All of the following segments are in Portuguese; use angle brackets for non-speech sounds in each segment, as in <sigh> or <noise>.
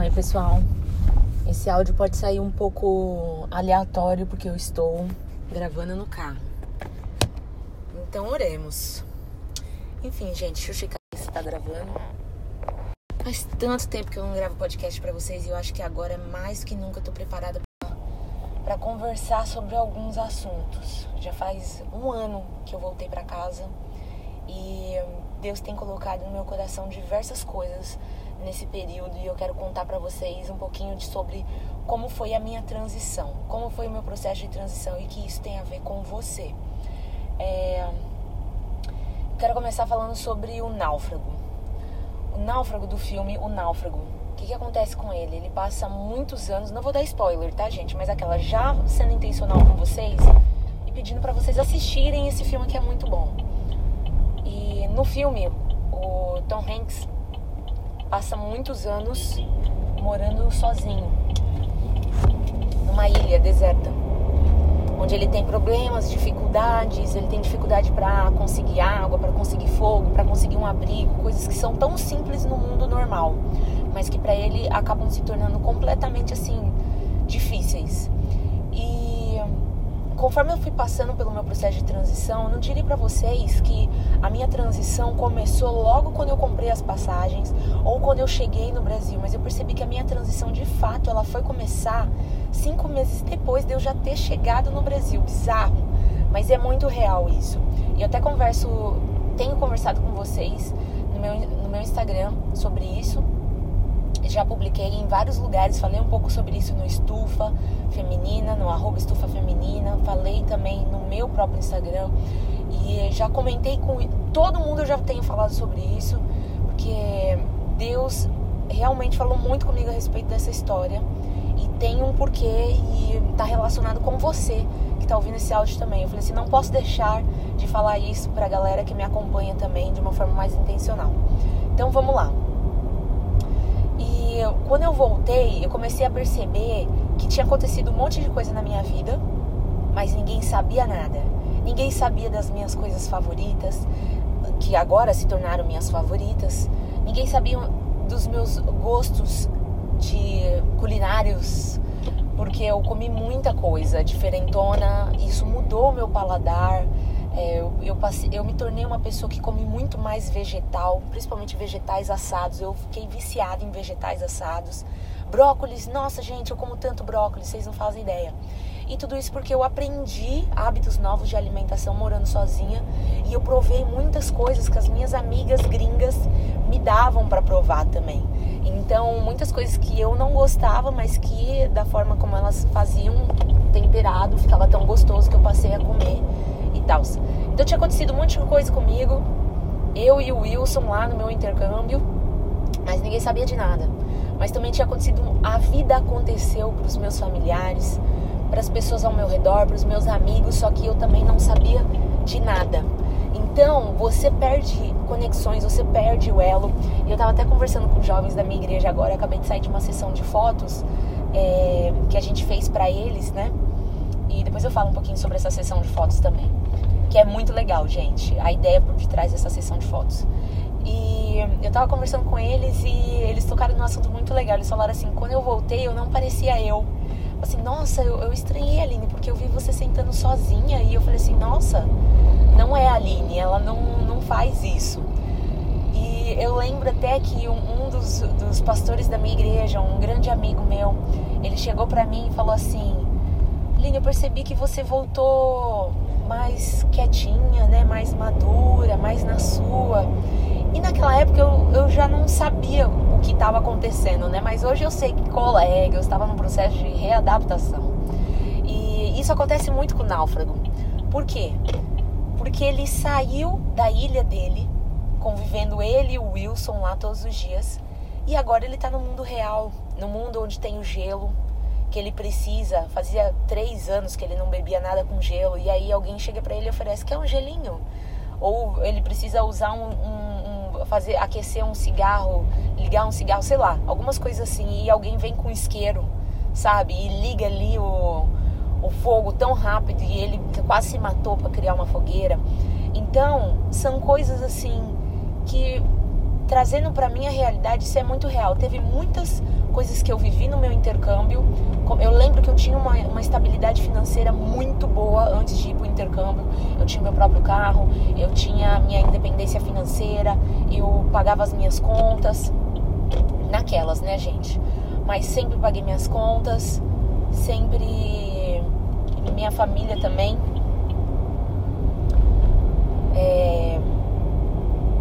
Oi, pessoal. Esse áudio pode sair um pouco aleatório porque eu estou gravando no carro. Então, oremos. Enfim, gente, deixa eu checar se tá gravando. Faz tanto tempo que eu não gravo podcast para vocês e eu acho que agora, mais que nunca, eu tô preparada para conversar sobre alguns assuntos. Já faz um ano que eu voltei para casa e Deus tem colocado no meu coração diversas coisas nesse período e eu quero contar para vocês um pouquinho de, sobre como foi a minha transição, como foi o meu processo de transição e que isso tem a ver com você. É... Quero começar falando sobre o náufrago. O náufrago do filme O Náufrago. O que, que acontece com ele? Ele passa muitos anos, não vou dar spoiler, tá, gente? Mas aquela já sendo intencional com vocês e pedindo para vocês assistirem esse filme que é muito bom. E no filme, o Tom Hanks passa muitos anos morando sozinho numa ilha deserta, onde ele tem problemas, dificuldades, ele tem dificuldade para conseguir água, para conseguir fogo, para conseguir um abrigo, coisas que são tão simples no mundo normal, mas que para ele acabam se tornando completamente assim difíceis. Conforme eu fui passando pelo meu processo de transição, eu não diria para vocês que a minha transição começou logo quando eu comprei as passagens ou quando eu cheguei no Brasil, mas eu percebi que a minha transição de fato ela foi começar cinco meses depois de eu já ter chegado no Brasil. Bizarro, mas é muito real isso. E eu até converso, tenho conversado com vocês no meu, no meu Instagram sobre isso já publiquei em vários lugares, falei um pouco sobre isso no Estufa Feminina, no arroba Estufa Feminina, falei também no meu próprio Instagram e já comentei com todo mundo, eu já tenho falado sobre isso, porque Deus realmente falou muito comigo a respeito dessa história e tem um porquê e tá relacionado com você que tá ouvindo esse áudio também. Eu falei assim, não posso deixar de falar isso pra galera que me acompanha também de uma forma mais intencional. Então vamos lá eu, quando eu voltei, eu comecei a perceber que tinha acontecido um monte de coisa na minha vida, mas ninguém sabia nada. Ninguém sabia das minhas coisas favoritas, que agora se tornaram minhas favoritas. Ninguém sabia dos meus gostos de culinários, porque eu comi muita coisa diferentona, isso mudou meu paladar. É, eu, eu, passei, eu me tornei uma pessoa que come muito mais vegetal, principalmente vegetais assados. Eu fiquei viciada em vegetais assados. Brócolis, nossa gente, eu como tanto brócolis, vocês não fazem ideia. E tudo isso porque eu aprendi hábitos novos de alimentação morando sozinha e eu provei muitas coisas que as minhas amigas gringas me davam para provar também. Então, muitas coisas que eu não gostava, mas que da forma como elas faziam temperado, ficava tão gostoso que eu passei a comer Então tinha acontecido um monte de coisa comigo, eu e o Wilson lá no meu intercâmbio, mas ninguém sabia de nada. Mas também tinha acontecido, a vida aconteceu para os meus familiares, para as pessoas ao meu redor, para os meus amigos, só que eu também não sabia de nada. Então, você perde conexões, você perde o elo. E eu estava até conversando com jovens da minha igreja agora, acabei de sair de uma sessão de fotos é, que a gente fez para eles, né? E depois eu falo um pouquinho sobre essa sessão de fotos também que é muito legal, gente. A ideia por detrás dessa sessão de fotos. E eu tava conversando com eles e eles tocaram num assunto muito legal. Eles falaram assim: quando eu voltei, eu não parecia eu. Assim, nossa, eu, eu estranhei a Aline porque eu vi você sentando sozinha. E eu falei assim: nossa, não é a Aline, ela não, não faz isso. E eu lembro até que um, um dos, dos pastores da minha igreja, um grande amigo meu, ele chegou para mim e falou assim: Aline, eu percebi que você voltou mais quietinha, né? Mais madura, mais na sua. E naquela época eu, eu já não sabia o que estava acontecendo, né? Mas hoje eu sei que colega, eu estava num processo de readaptação. E isso acontece muito com o náufrago. Por quê? Porque ele saiu da ilha dele, convivendo ele e o Wilson lá todos os dias, e agora ele está no mundo real, no mundo onde tem o gelo, que ele precisa. Fazia três anos que ele não bebia nada com gelo. E aí alguém chega para ele e oferece que é um gelinho. Ou ele precisa usar um, um, um, fazer aquecer um cigarro, ligar um cigarro, sei lá, algumas coisas assim. E alguém vem com isqueiro, sabe? E liga ali o, o fogo tão rápido e ele quase se matou para criar uma fogueira. Então, são coisas assim que trazendo para minha realidade, isso é muito real. Teve muitas coisas que eu vivi no meu intercâmbio. Eu lembro que eu tinha uma, uma estabilidade financeira muito boa antes de ir para o intercâmbio. Eu tinha meu próprio carro, eu tinha minha independência financeira, eu pagava as minhas contas. Naquelas, né, gente? Mas sempre paguei minhas contas, sempre. Minha família também. É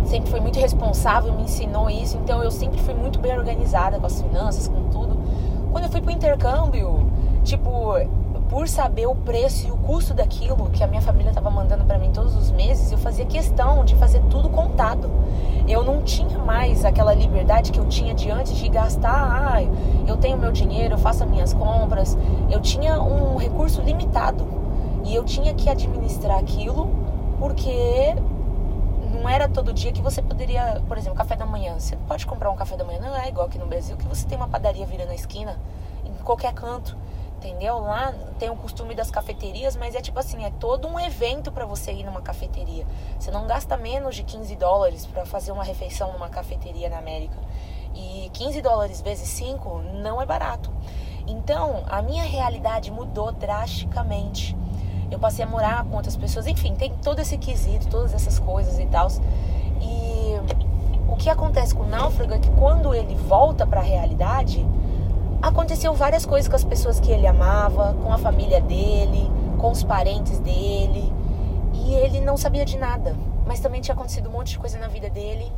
sempre foi muito responsável, me ensinou isso, então eu sempre fui muito bem organizada com as finanças, com tudo. Quando eu fui pro intercâmbio, tipo, por saber o preço e o custo daquilo que a minha família estava mandando para mim todos os meses, eu fazia questão de fazer tudo contado. Eu não tinha mais aquela liberdade que eu tinha de antes de gastar, ah, eu tenho meu dinheiro, eu faço as minhas compras. Eu tinha um recurso limitado e eu tinha que administrar aquilo porque não era todo dia que você poderia, por exemplo, café da manhã. Você pode comprar um café da manhã, não é igual aqui no Brasil, que você tem uma padaria virando na esquina, em qualquer canto, entendeu? Lá tem o costume das cafeterias, mas é tipo assim, é todo um evento para você ir numa cafeteria. Você não gasta menos de 15 dólares para fazer uma refeição numa cafeteria na América. E 15 dólares vezes 5 não é barato. Então, a minha realidade mudou drasticamente eu passei a morar com outras pessoas, enfim, tem todo esse quesito, todas essas coisas e tal. E o que acontece com o náufrago é que quando ele volta para a realidade, aconteceu várias coisas com as pessoas que ele amava, com a família dele, com os parentes dele, e ele não sabia de nada. Mas também tinha acontecido um monte de coisa na vida dele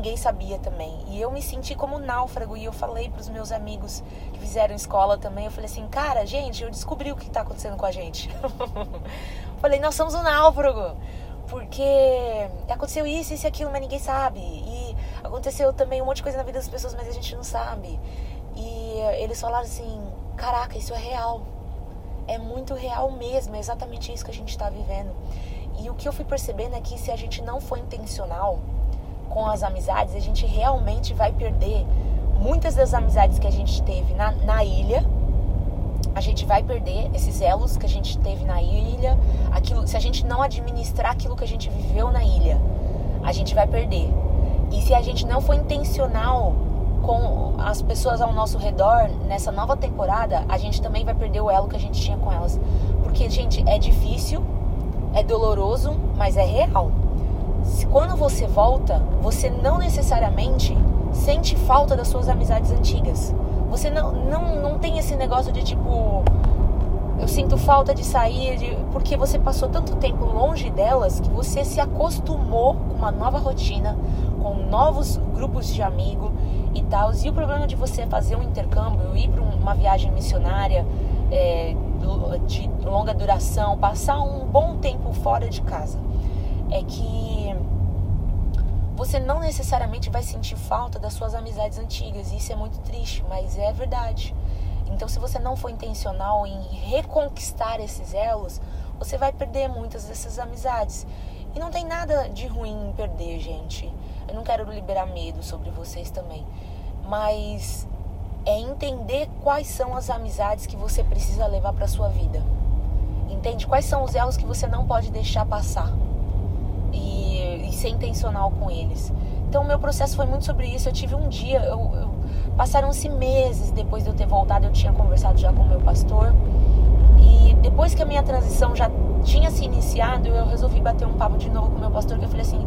ninguém sabia também. E eu me senti como náufrago e eu falei para os meus amigos que fizeram escola também, eu falei assim, cara, gente, eu descobri o que está acontecendo com a gente. <laughs> falei, nós somos um náufrago. Porque aconteceu isso, isso e aquilo, mas ninguém sabe. E aconteceu também um monte de coisa na vida das pessoas, mas a gente não sabe. E eles falaram assim: caraca, isso é real. É muito real mesmo, é exatamente isso que a gente está vivendo. E o que eu fui percebendo é que se a gente não for intencional, com as amizades, a gente realmente vai perder muitas das amizades que a gente teve na, na ilha. A gente vai perder esses elos que a gente teve na ilha. Aquilo, se a gente não administrar aquilo que a gente viveu na ilha, a gente vai perder. E se a gente não for intencional com as pessoas ao nosso redor nessa nova temporada, a gente também vai perder o elo que a gente tinha com elas. Porque, gente, é difícil, é doloroso, mas é real quando você volta, você não necessariamente sente falta das suas amizades antigas. Você não, não, não tem esse negócio de tipo, eu sinto falta de sair, de, porque você passou tanto tempo longe delas que você se acostumou com uma nova rotina, com novos grupos de amigos e tal. E o problema de você fazer um intercâmbio, ir para uma viagem missionária é, de longa duração, passar um bom tempo fora de casa é que você não necessariamente vai sentir falta das suas amizades antigas. E isso é muito triste, mas é verdade. Então, se você não for intencional em reconquistar esses elos, você vai perder muitas dessas amizades. E não tem nada de ruim em perder, gente. Eu não quero liberar medo sobre vocês também. Mas é entender quais são as amizades que você precisa levar para sua vida. Entende quais são os elos que você não pode deixar passar e, ser intencional com eles. Então, o meu processo foi muito sobre isso. Eu tive um dia, passaram-se meses depois de eu ter voltado, eu tinha conversado já com o meu pastor. E depois que a minha transição já tinha se iniciado, eu resolvi bater um papo de novo com o meu pastor, que eu falei assim: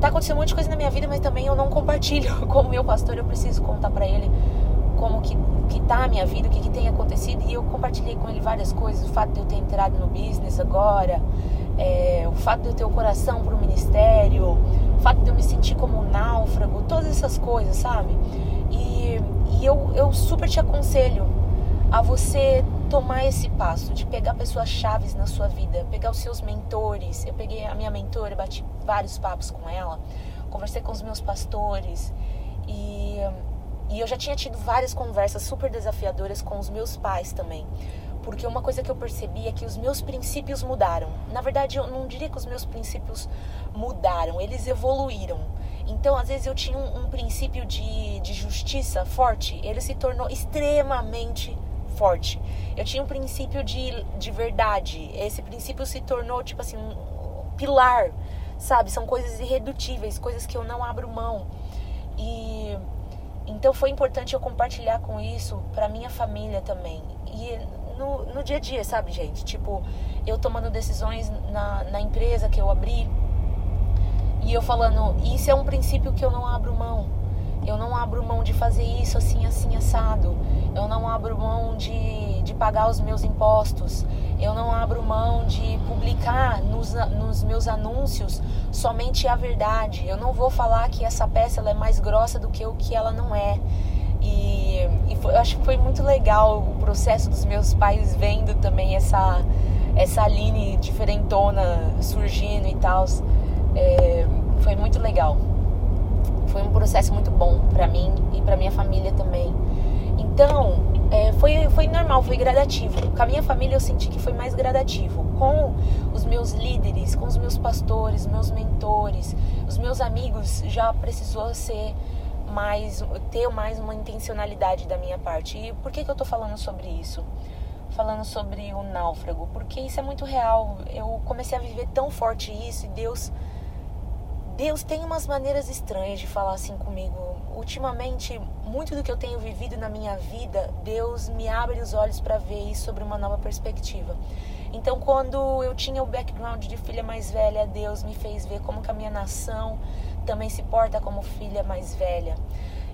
tá acontecendo um monte de coisa na minha vida, mas também eu não compartilho <laughs> com o meu pastor, eu preciso contar para ele como que, que tá a minha vida, o que, que tem acontecido. E eu compartilhei com ele várias coisas, o fato de eu ter entrado no business agora, é, o fato de eu ter o coração para o ministério, o fato de eu me sentir como um náufrago, todas essas coisas, sabe? E, e eu, eu super te aconselho a você tomar esse passo de pegar pessoas chaves na sua vida, pegar os seus mentores. Eu peguei a minha mentora, bati vários papos com ela, conversei com os meus pastores e, e eu já tinha tido várias conversas super desafiadoras com os meus pais também porque uma coisa que eu percebi é que os meus princípios mudaram. Na verdade, eu não diria que os meus princípios mudaram, eles evoluíram. Então, às vezes, eu tinha um, um princípio de, de justiça forte, ele se tornou extremamente forte. Eu tinha um princípio de, de verdade, esse princípio se tornou, tipo assim, um pilar sabe? São coisas irredutíveis, coisas que eu não abro mão. E então foi importante eu compartilhar com isso para minha família também. E no, no dia a dia, sabe, gente? Tipo, eu tomando decisões na, na empresa que eu abri e eu falando, isso é um princípio que eu não abro mão. Eu não abro mão de fazer isso assim, assim, assado. Eu não abro mão de, de pagar os meus impostos. Eu não abro mão de publicar nos, nos meus anúncios somente a verdade. Eu não vou falar que essa peça ela é mais grossa do que o que ela não é. E, e foi, eu acho que foi muito legal o processo dos meus pais vendo também essa, essa Aline diferentona surgindo e tal. É, foi muito legal. Foi um processo muito bom para mim e para minha família também. Então, é, foi, foi normal, foi gradativo. Com a minha família eu senti que foi mais gradativo. Com os meus líderes, com os meus pastores, meus mentores, os meus amigos, já precisou ser mais, ter mais uma intencionalidade da minha parte. E por que, que eu tô falando sobre isso? Falando sobre o náufrago, porque isso é muito real. Eu comecei a viver tão forte isso e Deus Deus tem umas maneiras estranhas de falar assim comigo. Ultimamente, muito do que eu tenho vivido na minha vida, Deus me abre os olhos para ver isso sobre uma nova perspectiva. Então, quando eu tinha o background de filha mais velha, Deus me fez ver como que a minha nação também se porta como filha mais velha.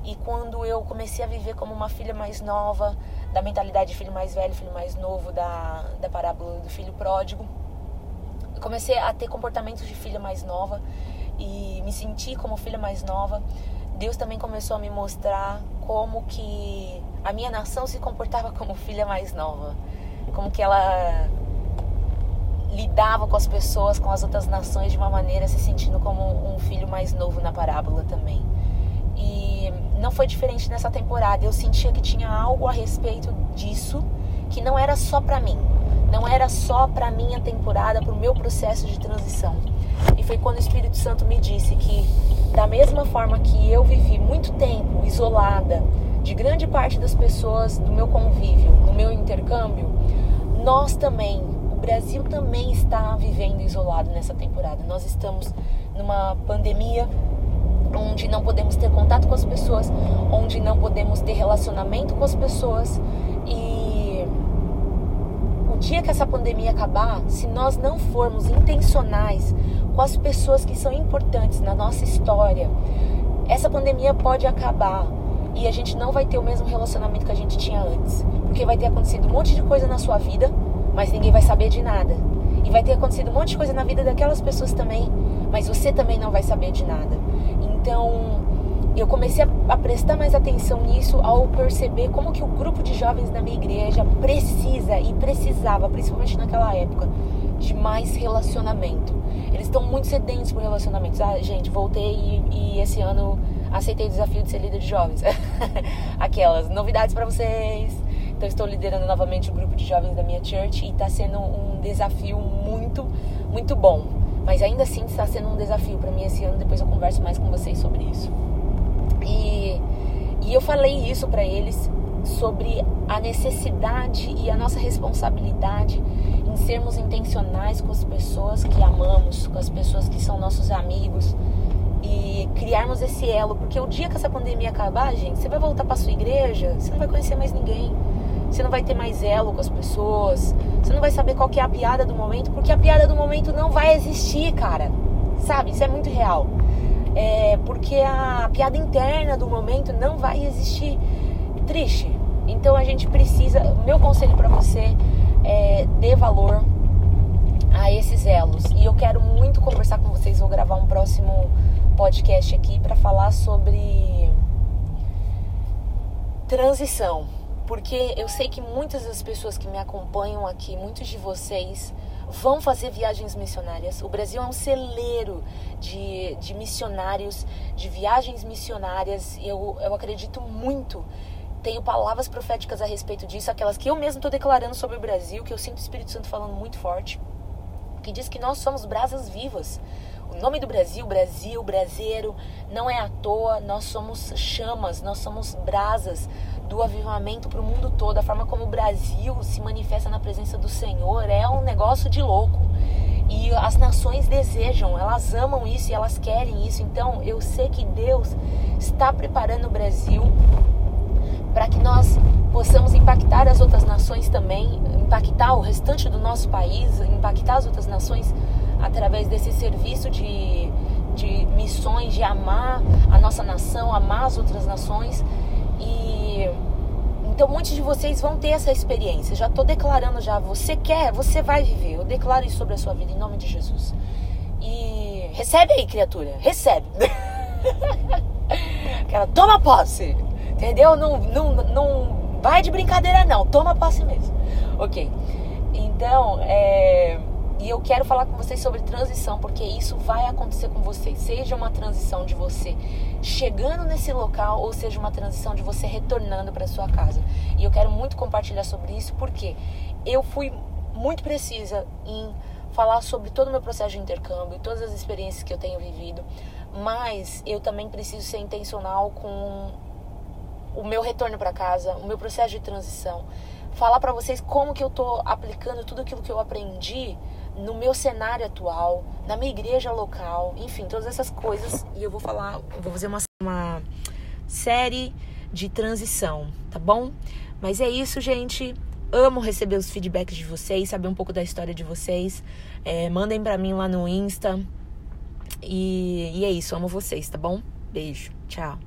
E quando eu comecei a viver como uma filha mais nova, da mentalidade de filho mais velho, filho mais novo, da, da parábola do filho pródigo, comecei a ter comportamentos de filha mais nova e me senti como filha mais nova, Deus também começou a me mostrar como que a minha nação se comportava <laughs> como filha mais nova, como que ela lidava com as pessoas, com as outras nações de uma maneira se sentindo como um filho mais novo na parábola também. E não foi diferente nessa temporada. Eu sentia que tinha algo a respeito disso que não era só para mim, não era só para minha temporada, para o meu processo de transição e foi quando o Espírito Santo me disse que, da mesma forma que eu vivi muito tempo isolada de grande parte das pessoas do meu convívio, no meu intercâmbio, nós também, o Brasil também está vivendo isolado nessa temporada. Nós estamos numa pandemia onde não podemos ter contato com as pessoas, onde não podemos ter relacionamento com as pessoas e o dia que essa pandemia acabar, se nós não formos intencionais com as pessoas que são importantes na nossa história, essa pandemia pode acabar e a gente não vai ter o mesmo relacionamento que a gente tinha antes. Porque vai ter acontecido um monte de coisa na sua vida, mas ninguém vai saber de nada. E vai ter acontecido um monte de coisa na vida daquelas pessoas também, mas você também não vai saber de nada. Então, eu comecei a, prestar mais atenção nisso ao perceber como que o grupo de jovens da minha igreja precisa e precisava, principalmente naquela época, de mais relacionamento. Eles estão muito sedentos por relacionamentos. Ah, gente, voltei e, e esse ano aceitei o desafio de ser líder de jovens. <laughs> Aquelas novidades para vocês. Então estou liderando novamente o grupo de jovens da minha church e está sendo um desafio muito, muito bom. Mas ainda assim está sendo um desafio para mim esse ano. Depois eu converso mais com vocês sobre isso. E, e eu falei isso para eles sobre a necessidade e a nossa responsabilidade em sermos intencionais com as pessoas que amamos, com as pessoas que são nossos amigos e criarmos esse elo, porque o dia que essa pandemia acabar, gente, você vai voltar para sua igreja, você não vai conhecer mais ninguém. Você não vai ter mais elo com as pessoas. Você não vai saber qual que é a piada do momento, porque a piada do momento não vai existir, cara. Sabe? Isso é muito real. É porque a piada interna do momento não vai existir. Triste. Então a gente precisa. Meu conselho para você é, dê valor a esses elos. E eu quero muito conversar com vocês. Vou gravar um próximo podcast aqui para falar sobre transição. Porque eu sei que muitas das pessoas que me acompanham aqui, muitos de vocês, vão fazer viagens missionárias. O Brasil é um celeiro de, de missionários, de viagens missionárias. Eu, eu acredito muito tenho palavras proféticas a respeito disso, aquelas que eu mesmo estou declarando sobre o Brasil, que eu sinto o Espírito Santo falando muito forte, que diz que nós somos brasas vivas. Nome do Brasil, Brasil, braseiro, não é à toa, nós somos chamas, nós somos brasas do avivamento para o mundo todo. A forma como o Brasil se manifesta na presença do Senhor é um negócio de louco. E as nações desejam, elas amam isso e elas querem isso. Então eu sei que Deus está preparando o Brasil para que nós possamos impactar as outras nações também, impactar o restante do nosso país, impactar as outras nações através desse serviço de, de missões, de amar a nossa nação, amar as outras nações. E então muitos de vocês vão ter essa experiência. Já estou declarando já, você quer, você vai viver. Eu declaro isso sobre a sua vida em nome de Jesus. E recebe aí, criatura, recebe. <laughs> Aquela toma posse. Entendeu? Não, não, não vai de brincadeira não, toma posse mesmo. OK. Então, é e eu quero falar com vocês sobre transição, porque isso vai acontecer com vocês. Seja uma transição de você chegando nesse local, ou seja uma transição de você retornando para sua casa. E eu quero muito compartilhar sobre isso, porque eu fui muito precisa em falar sobre todo o meu processo de intercâmbio, todas as experiências que eu tenho vivido, mas eu também preciso ser intencional com o meu retorno para casa, o meu processo de transição, falar para vocês como que eu tô aplicando tudo aquilo que eu aprendi no meu cenário atual, na minha igreja local, enfim, todas essas coisas. E eu vou falar, vou fazer uma, uma série de transição, tá bom? Mas é isso, gente. Amo receber os feedbacks de vocês, saber um pouco da história de vocês. É, mandem para mim lá no Insta. E, e é isso, amo vocês, tá bom? Beijo, tchau.